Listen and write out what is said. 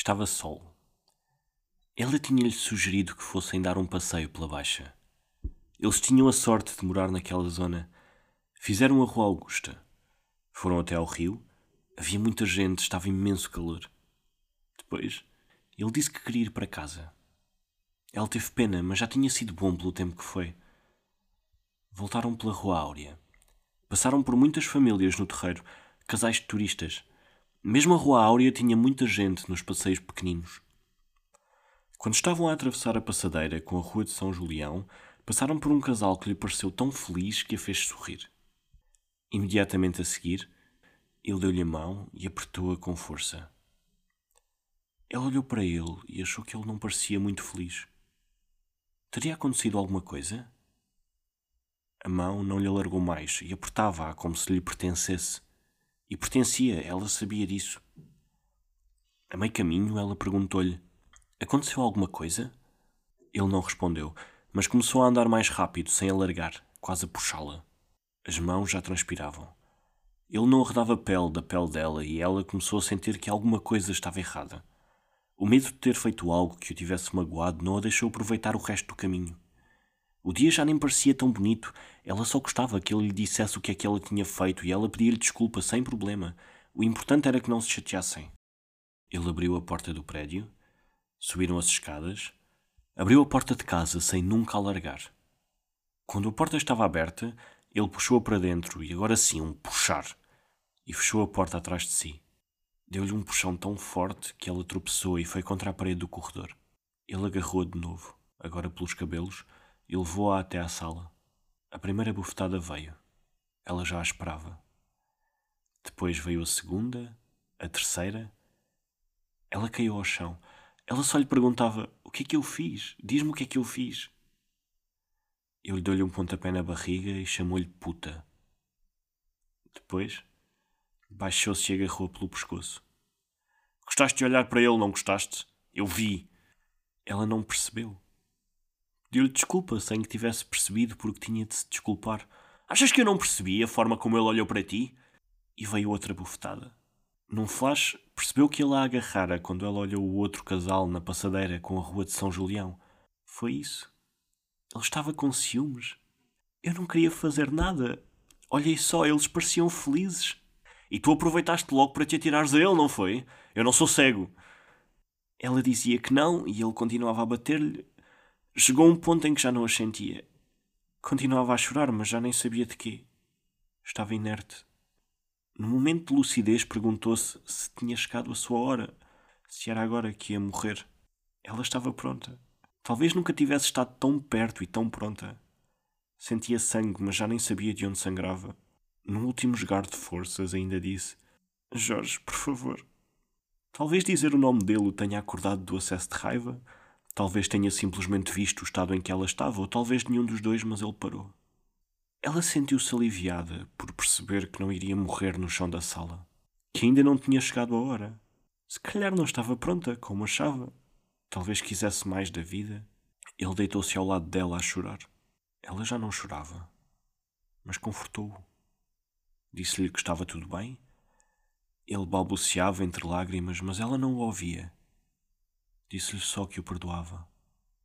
Estava sol. Ela tinha-lhe sugerido que fossem dar um passeio pela Baixa. Eles tinham a sorte de morar naquela zona. Fizeram a Rua Augusta. Foram até ao rio. Havia muita gente, estava imenso calor. Depois, ele disse que queria ir para casa. Ela teve pena, mas já tinha sido bom pelo tempo que foi. Voltaram pela Rua Áurea. Passaram por muitas famílias no terreiro, casais de turistas. Mesmo a Rua Áurea tinha muita gente nos passeios pequeninos. Quando estavam a atravessar a passadeira com a Rua de São Julião, passaram por um casal que lhe pareceu tão feliz que a fez sorrir. Imediatamente a seguir, ele deu-lhe a mão e apertou-a com força. Ela olhou para ele e achou que ele não parecia muito feliz. Teria acontecido alguma coisa? A mão não lhe alargou mais e apertava-a como se lhe pertencesse. E pertencia, ela sabia disso. A meio caminho, ela perguntou-lhe: Aconteceu alguma coisa? Ele não respondeu, mas começou a andar mais rápido, sem alargar, quase a puxá-la. As mãos já transpiravam. Ele não arredava pele da pele dela e ela começou a sentir que alguma coisa estava errada. O medo de ter feito algo que o tivesse magoado não a deixou aproveitar o resto do caminho. O dia já nem parecia tão bonito. Ela só gostava que ele lhe dissesse o que é que ela tinha feito e ela pedia-lhe desculpa sem problema. O importante era que não se chateassem. Ele abriu a porta do prédio, subiram as escadas, abriu a porta de casa sem nunca alargar. Quando a porta estava aberta, ele puxou-a para dentro e agora sim um puxar e fechou a porta atrás de si. Deu-lhe um puxão tão forte que ela tropeçou e foi contra a parede do corredor. Ele agarrou-a de novo, agora pelos cabelos, e levou-a até à sala. A primeira bufetada veio. Ela já a esperava. Depois veio a segunda, a terceira. Ela caiu ao chão. Ela só lhe perguntava: O que é que eu fiz? Diz-me o que é que eu fiz. Ele deu-lhe um pontapé na barriga e chamou-lhe puta. Depois, baixou-se e agarrou pelo pescoço. Gostaste de olhar para ele, não gostaste? Eu vi. Ela não percebeu. Pediu-lhe desculpa sem que tivesse percebido porque tinha de se desculpar. Achas que eu não percebi a forma como ele olhou para ti? E veio outra bufetada. Num flash, percebeu que ele a agarrara quando ela olhou o outro casal na passadeira com a rua de São Julião. Foi isso. Ele estava com ciúmes. Eu não queria fazer nada. Olhei só, eles pareciam felizes. E tu aproveitaste logo para te atirares a ele, não foi? Eu não sou cego. Ela dizia que não e ele continuava a bater-lhe. Chegou um ponto em que já não as sentia. Continuava a chorar, mas já nem sabia de quê. Estava inerte. No momento de lucidez, perguntou-se se tinha chegado a sua hora, se era agora que ia morrer. Ela estava pronta. Talvez nunca tivesse estado tão perto e tão pronta. Sentia sangue, mas já nem sabia de onde sangrava. Num último esgar de forças, ainda disse: Jorge, por favor. Talvez dizer o nome dele o tenha acordado do acesso de raiva, Talvez tenha simplesmente visto o estado em que ela estava, ou talvez nenhum dos dois, mas ele parou. Ela sentiu-se aliviada por perceber que não iria morrer no chão da sala, que ainda não tinha chegado a hora. Se calhar não estava pronta, como achava. Talvez quisesse mais da vida. Ele deitou-se ao lado dela a chorar. Ela já não chorava, mas confortou-o. Disse-lhe que estava tudo bem. Ele balbuciava entre lágrimas, mas ela não o ouvia. Disse-lhe só que o perdoava.